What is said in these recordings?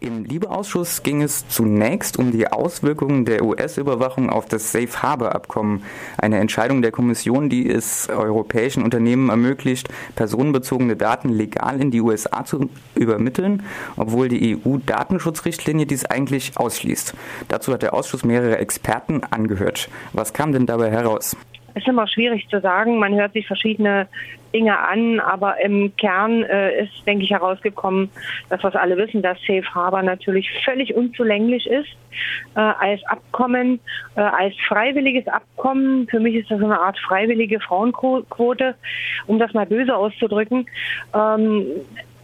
Im Liebeausschuss ging es zunächst um die Auswirkungen der US-Überwachung auf das Safe Harbor Abkommen, eine Entscheidung der Kommission, die es europäischen Unternehmen ermöglicht, personenbezogene Daten legal in die USA zu übermitteln, obwohl die EU-Datenschutzrichtlinie dies eigentlich ausschließt. Dazu hat der Ausschuss mehrere Experten angehört. Was kam denn dabei heraus? Es ist immer schwierig zu sagen. Man hört sich verschiedene Dinge an, aber im Kern äh, ist, denke ich, herausgekommen, dass wir alle wissen, dass Safe Harbor natürlich völlig unzulänglich ist äh, als Abkommen, äh, als freiwilliges Abkommen. Für mich ist das eine Art freiwillige Frauenquote, um das mal böse auszudrücken. Ähm,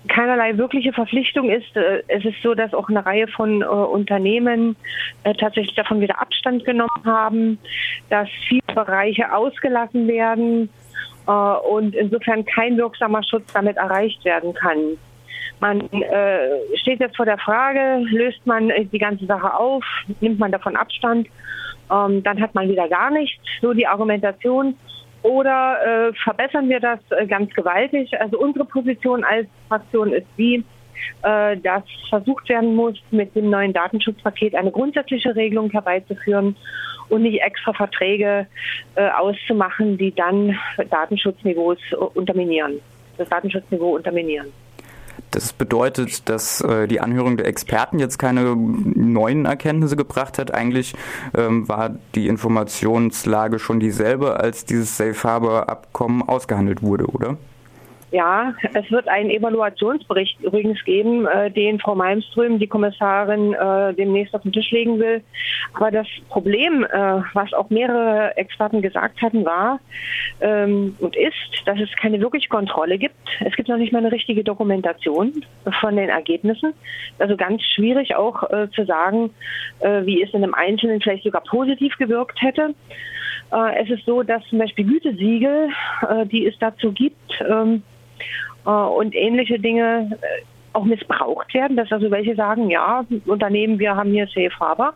keinerlei wirkliche Verpflichtung ist. Äh, es ist so, dass auch eine Reihe von äh, Unternehmen äh, tatsächlich davon wieder Abstand genommen haben, dass viele Bereiche ausgelassen werden und insofern kein wirksamer Schutz damit erreicht werden kann. Man äh, steht jetzt vor der Frage, löst man die ganze Sache auf, nimmt man davon Abstand, ähm, dann hat man wieder gar nichts. So die Argumentation. Oder äh, verbessern wir das äh, ganz gewaltig? Also unsere Position als Fraktion ist die, äh, dass versucht werden muss, mit dem neuen Datenschutzpaket eine grundsätzliche Regelung herbeizuführen und nicht extra Verträge äh, auszumachen, die dann Datenschutzniveaus unterminieren, das Datenschutzniveau unterminieren. Das bedeutet, dass äh, die Anhörung der Experten jetzt keine neuen Erkenntnisse gebracht hat. Eigentlich ähm, war die Informationslage schon dieselbe, als dieses Safe Harbor Abkommen ausgehandelt wurde, oder? Ja, es wird einen Evaluationsbericht übrigens geben, äh, den Frau Malmström, die Kommissarin, äh, demnächst auf den Tisch legen will. Aber das Problem, äh, was auch mehrere Experten gesagt hatten, war ähm, und ist, dass es keine wirkliche Kontrolle gibt. Es gibt noch nicht mal eine richtige Dokumentation von den Ergebnissen. Also ganz schwierig auch äh, zu sagen, äh, wie es in einem Einzelnen vielleicht sogar positiv gewirkt hätte. Äh, es ist so, dass zum Beispiel Gütesiegel, die es dazu gibt, ähm, äh, und ähnliche Dinge äh, auch missbraucht werden, dass also welche sagen, ja, Unternehmen, wir haben hier Safe Harbor,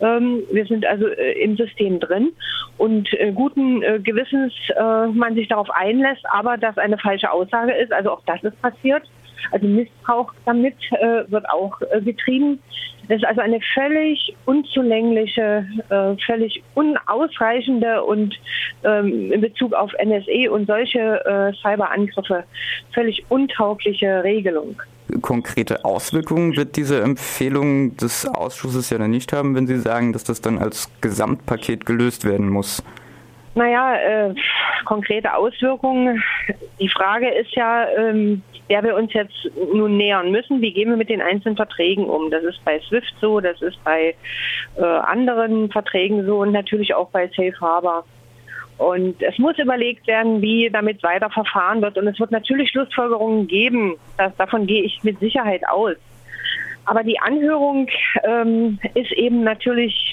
ähm, wir sind also äh, im System drin und äh, guten äh, Gewissens äh, man sich darauf einlässt, aber dass eine falsche Aussage ist, also auch das ist passiert. Also Missbrauch damit äh, wird auch äh, getrieben. Das ist also eine völlig unzulängliche, äh, völlig unausreichende und ähm, in Bezug auf NSE und solche äh, Cyberangriffe völlig untaugliche Regelung. Konkrete Auswirkungen wird diese Empfehlung des Ausschusses ja dann nicht haben, wenn Sie sagen, dass das dann als Gesamtpaket gelöst werden muss. Naja, äh, konkrete Auswirkungen. Die Frage ist ja, ähm, der wir uns jetzt nun nähern müssen. Wie gehen wir mit den einzelnen Verträgen um? Das ist bei SWIFT so, das ist bei äh, anderen Verträgen so und natürlich auch bei Safe Harbor. Und es muss überlegt werden, wie damit weiter verfahren wird. Und es wird natürlich Schlussfolgerungen geben. Das, davon gehe ich mit Sicherheit aus. Aber die Anhörung ähm, ist eben natürlich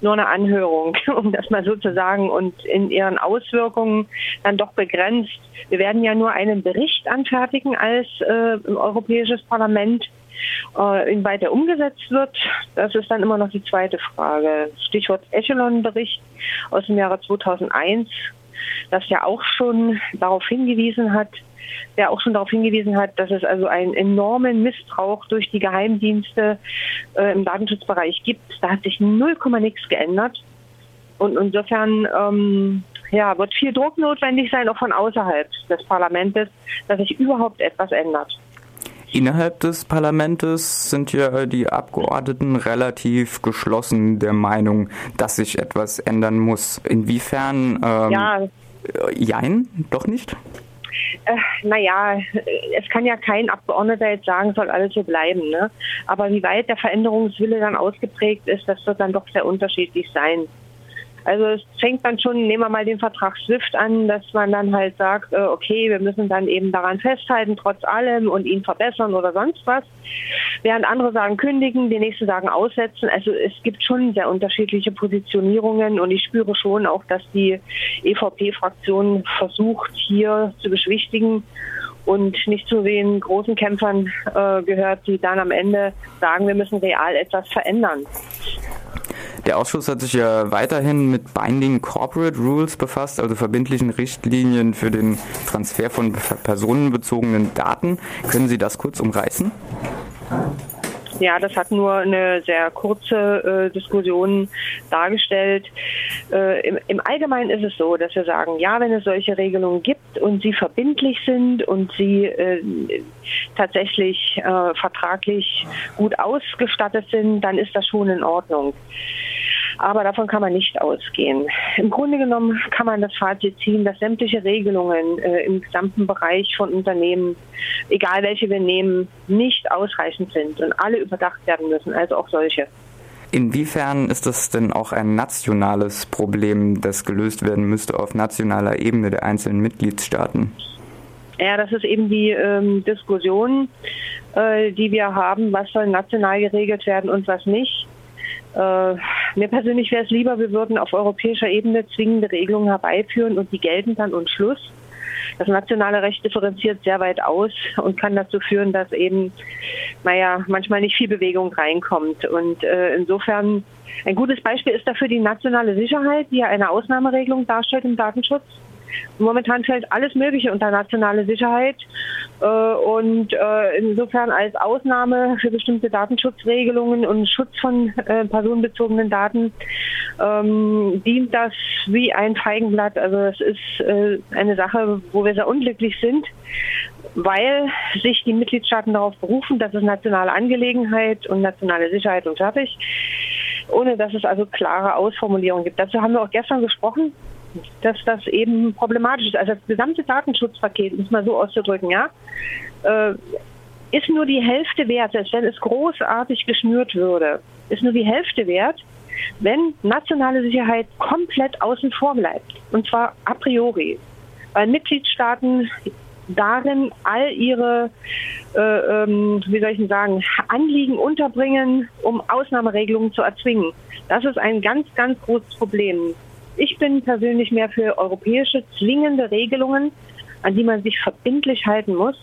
nur eine Anhörung, um das mal so zu sagen, und in ihren Auswirkungen dann doch begrenzt. Wir werden ja nur einen Bericht anfertigen als äh, Europäisches Parlament. Äh, inwieweit er umgesetzt wird, das ist dann immer noch die zweite Frage. Stichwort Echelon-Bericht aus dem Jahre 2001, das ja auch schon darauf hingewiesen hat, der auch schon darauf hingewiesen hat, dass es also einen enormen Missbrauch durch die Geheimdienste äh, im Datenschutzbereich gibt. Da hat sich null nichts geändert. Und insofern ähm, ja, wird viel Druck notwendig sein, auch von außerhalb des Parlaments, dass sich überhaupt etwas ändert. Innerhalb des Parlaments sind ja die Abgeordneten relativ geschlossen der Meinung, dass sich etwas ändern muss. Inwiefern? Ähm, ja. Jein, doch nicht? äh, naja, es kann ja kein Abgeordneter jetzt sagen, soll alles so bleiben. Ne? Aber wie weit der Veränderungswille dann ausgeprägt ist, das wird dann doch sehr unterschiedlich sein. Also es fängt dann schon, nehmen wir mal den Vertrag SWIFT an, dass man dann halt sagt, äh, okay, wir müssen dann eben daran festhalten, trotz allem und ihn verbessern oder sonst was. Während andere sagen kündigen, die nächsten sagen aussetzen. Also es gibt schon sehr unterschiedliche Positionierungen und ich spüre schon auch, dass die EVP-Fraktion versucht, hier zu beschwichtigen und nicht zu den großen Kämpfern äh, gehört, die dann am Ende sagen, wir müssen real etwas verändern. Der Ausschuss hat sich ja weiterhin mit Binding Corporate Rules befasst, also verbindlichen Richtlinien für den Transfer von personenbezogenen Daten. Können Sie das kurz umreißen? Ja, das hat nur eine sehr kurze äh, Diskussion dargestellt. Äh, im, im, Allgemeinen ist es so, dass wir sagen, ja, wenn es solche Regelungen gibt und sie verbindlich sind und sie äh, tatsächlich äh, vertraglich gut ausgestattet sind, dann ist das schon in Ordnung. Aber davon kann man nicht ausgehen. Im Grunde genommen kann man das Fazit ziehen, dass sämtliche Regelungen äh, im gesamten Bereich von Unternehmen, egal welche wir nehmen, nicht ausreichend sind und alle überdacht werden müssen, also auch solche. Inwiefern ist das denn auch ein nationales Problem, das gelöst werden müsste auf nationaler Ebene der einzelnen Mitgliedstaaten? Ja, das ist eben die ähm, Diskussion, äh, die wir haben, was soll national geregelt werden und was nicht. Äh, mir persönlich wäre es lieber, wir würden auf europäischer Ebene zwingende Regelungen herbeiführen und die gelten dann und Schluss. Das nationale Recht differenziert sehr weit aus und kann dazu führen, dass eben, naja, manchmal nicht viel Bewegung reinkommt. Und äh, insofern ein gutes Beispiel ist dafür die nationale Sicherheit, die ja eine Ausnahmeregelung darstellt im Datenschutz. Momentan fällt alles Mögliche unter nationale Sicherheit. Äh, und äh, insofern als Ausnahme für bestimmte Datenschutzregelungen und Schutz von äh, personenbezogenen Daten ähm, dient das wie ein Feigenblatt. Also es ist eine Sache, wo wir sehr unglücklich sind, weil sich die Mitgliedstaaten darauf berufen, das ist nationale Angelegenheit und nationale Sicherheit und fertig ohne dass es also klare Ausformulierungen gibt. Dazu haben wir auch gestern gesprochen dass das eben problematisch ist. Also das gesamte Datenschutzpaket, muss man so auszudrücken, ja, äh, ist nur die Hälfte wert, selbst wenn es großartig geschnürt würde, ist nur die Hälfte wert, wenn nationale Sicherheit komplett außen vor bleibt. Und zwar a priori. Weil Mitgliedstaaten darin all ihre, äh, ähm, wie soll ich sagen, Anliegen unterbringen, um Ausnahmeregelungen zu erzwingen. Das ist ein ganz, ganz großes Problem. Ich bin persönlich mehr für europäische zwingende Regelungen, an die man sich verbindlich halten muss.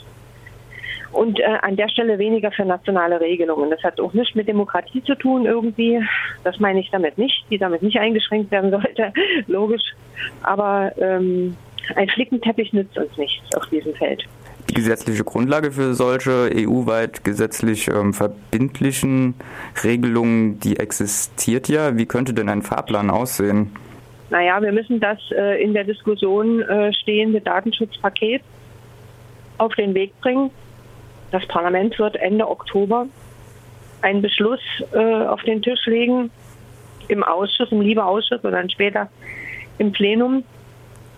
Und äh, an der Stelle weniger für nationale Regelungen. Das hat auch nichts mit Demokratie zu tun irgendwie. Das meine ich damit nicht, die damit nicht eingeschränkt werden sollte, logisch. Aber ähm, ein Flickenteppich nützt uns nichts auf diesem Feld. Die gesetzliche Grundlage für solche EU-weit gesetzlich ähm, verbindlichen Regelungen, die existiert ja. Wie könnte denn ein Fahrplan aussehen? Naja, wir müssen das äh, in der Diskussion äh, stehende Datenschutzpaket auf den Weg bringen. Das Parlament wird Ende Oktober einen Beschluss äh, auf den Tisch legen im Ausschuss, im Liebeausschuss oder dann später im Plenum,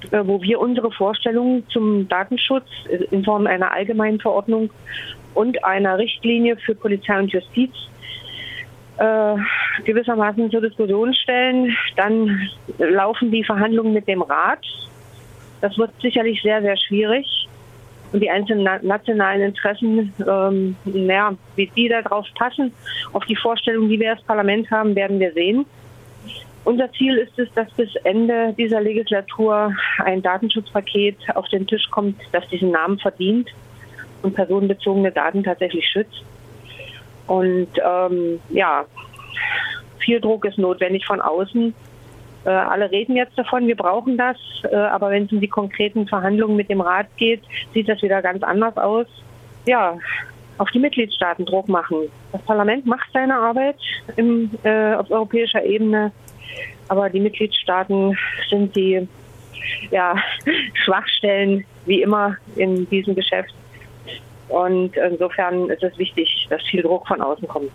äh, wo wir unsere Vorstellungen zum Datenschutz in Form einer allgemeinen Verordnung und einer Richtlinie für Polizei und Justiz äh, gewissermaßen zur Diskussion stellen. Dann laufen die Verhandlungen mit dem Rat. Das wird sicherlich sehr, sehr schwierig. Und die einzelnen nationalen Interessen, ähm, naja, wie die darauf passen, auf die Vorstellungen, die wir als Parlament haben, werden wir sehen. Unser Ziel ist es, dass bis Ende dieser Legislatur ein Datenschutzpaket auf den Tisch kommt, das diesen Namen verdient und personenbezogene Daten tatsächlich schützt. Und ähm, ja, viel Druck ist notwendig von außen. Äh, alle reden jetzt davon, wir brauchen das, äh, aber wenn es um die konkreten Verhandlungen mit dem Rat geht, sieht das wieder ganz anders aus. Ja, auf die Mitgliedstaaten Druck machen. Das Parlament macht seine Arbeit im, äh, auf europäischer Ebene, aber die Mitgliedstaaten sind die ja, Schwachstellen wie immer in diesem Geschäft. Und insofern ist es wichtig, dass viel Druck von außen kommt.